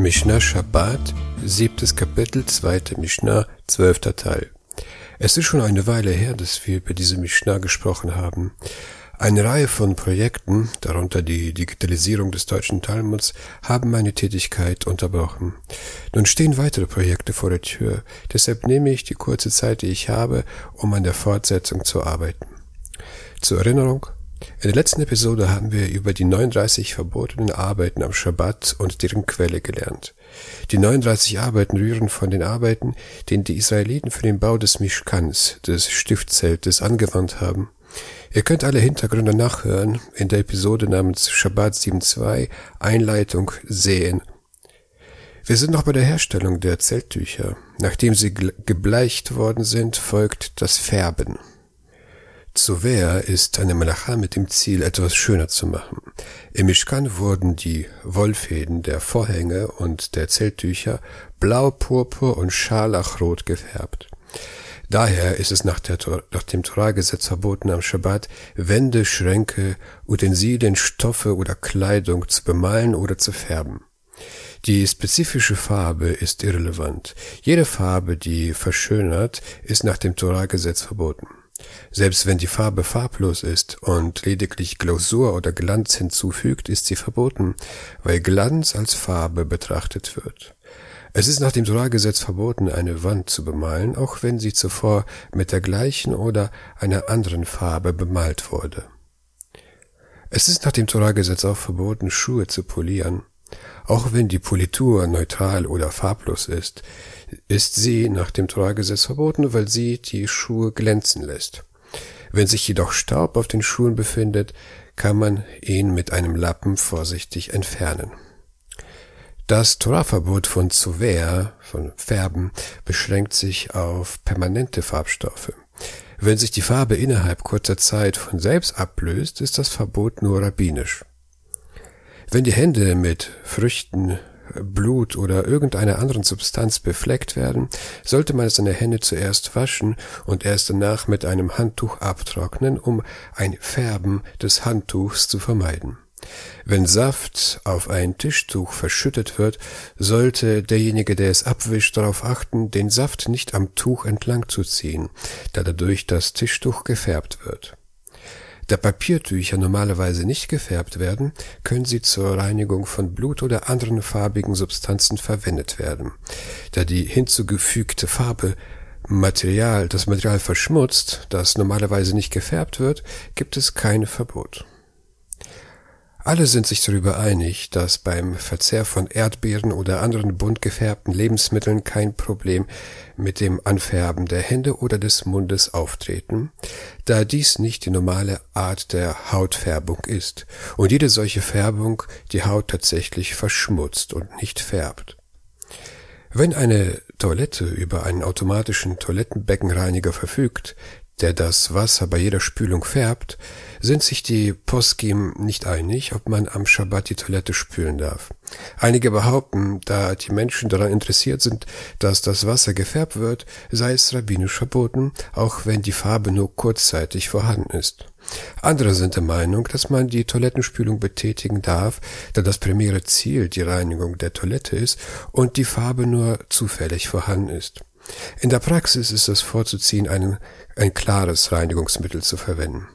Mishnah Shabbat, siebtes Kapitel, zweite Mishnah, zwölfter Teil. Es ist schon eine Weile her, dass wir über diese Mishnah gesprochen haben. Eine Reihe von Projekten, darunter die Digitalisierung des deutschen Talmuds, haben meine Tätigkeit unterbrochen. Nun stehen weitere Projekte vor der Tür, deshalb nehme ich die kurze Zeit, die ich habe, um an der Fortsetzung zu arbeiten. Zur Erinnerung, in der letzten Episode haben wir über die 39 verbotenen Arbeiten am Schabbat und deren Quelle gelernt. Die 39 Arbeiten rühren von den Arbeiten, den die Israeliten für den Bau des Mishkans, des Stiftzeltes, angewandt haben. Ihr könnt alle Hintergründe nachhören in der Episode namens Shabbat 7.2 Einleitung sehen. Wir sind noch bei der Herstellung der Zelttücher. Nachdem sie gebleicht worden sind, folgt das Färben. Zuwehr ist eine Malacha mit dem Ziel, etwas schöner zu machen. Im Mishkan wurden die Wollfäden der Vorhänge und der Zelttücher blau, purpur und scharlachrot gefärbt. Daher ist es nach, der, nach dem Torahgesetz verboten, am Schabbat Wände, Schränke, Utensilien, Stoffe oder Kleidung zu bemalen oder zu färben. Die spezifische Farbe ist irrelevant. Jede Farbe, die verschönert, ist nach dem Torahgesetz verboten. Selbst wenn die Farbe farblos ist und lediglich Glausur oder Glanz hinzufügt, ist sie verboten, weil Glanz als Farbe betrachtet wird. Es ist nach dem Solargesetz verboten, eine Wand zu bemalen, auch wenn sie zuvor mit der gleichen oder einer anderen Farbe bemalt wurde. Es ist nach dem Torahgesetz auch verboten, Schuhe zu polieren. Auch wenn die Politur neutral oder farblos ist, ist sie nach dem Torahgesetz verboten, weil sie die Schuhe glänzen lässt. Wenn sich jedoch Staub auf den Schuhen befindet, kann man ihn mit einem Lappen vorsichtig entfernen. Das Torahverbot von Zuver, von Färben, beschränkt sich auf permanente Farbstoffe. Wenn sich die Farbe innerhalb kurzer Zeit von selbst ablöst, ist das Verbot nur rabbinisch. Wenn die Hände mit Früchten, Blut oder irgendeiner anderen Substanz befleckt werden, sollte man seine Hände zuerst waschen und erst danach mit einem Handtuch abtrocknen, um ein Färben des Handtuchs zu vermeiden. Wenn Saft auf ein Tischtuch verschüttet wird, sollte derjenige, der es abwischt, darauf achten, den Saft nicht am Tuch entlang zu ziehen, da dadurch das Tischtuch gefärbt wird. Da Papiertücher normalerweise nicht gefärbt werden, können sie zur Reinigung von Blut oder anderen farbigen Substanzen verwendet werden. Da die hinzugefügte Farbe Material, das Material verschmutzt, das normalerweise nicht gefärbt wird, gibt es kein Verbot. Alle sind sich darüber einig, dass beim Verzehr von Erdbeeren oder anderen bunt gefärbten Lebensmitteln kein Problem mit dem Anfärben der Hände oder des Mundes auftreten, da dies nicht die normale Art der Hautfärbung ist und jede solche Färbung die Haut tatsächlich verschmutzt und nicht färbt. Wenn eine Toilette über einen automatischen Toilettenbeckenreiniger verfügt, der das Wasser bei jeder Spülung färbt, sind sich die Poskim nicht einig, ob man am Schabbat die Toilette spülen darf. Einige behaupten, da die Menschen daran interessiert sind, dass das Wasser gefärbt wird, sei es rabbinisch verboten, auch wenn die Farbe nur kurzzeitig vorhanden ist. Andere sind der Meinung, dass man die Toilettenspülung betätigen darf, da das primäre Ziel die Reinigung der Toilette ist und die Farbe nur zufällig vorhanden ist. In der Praxis ist es vorzuziehen, einen, ein klares Reinigungsmittel zu verwenden.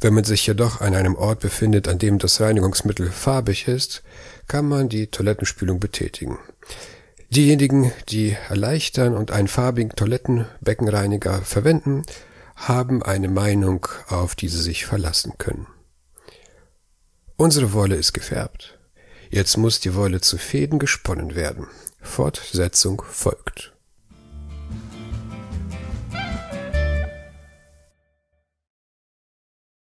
Wenn man sich jedoch an einem Ort befindet, an dem das Reinigungsmittel farbig ist, kann man die Toilettenspülung betätigen. Diejenigen, die erleichtern und einen farbigen Toilettenbeckenreiniger verwenden, haben eine Meinung, auf die sie sich verlassen können. Unsere Wolle ist gefärbt. Jetzt muss die Wolle zu Fäden gesponnen werden. Fortsetzung folgt.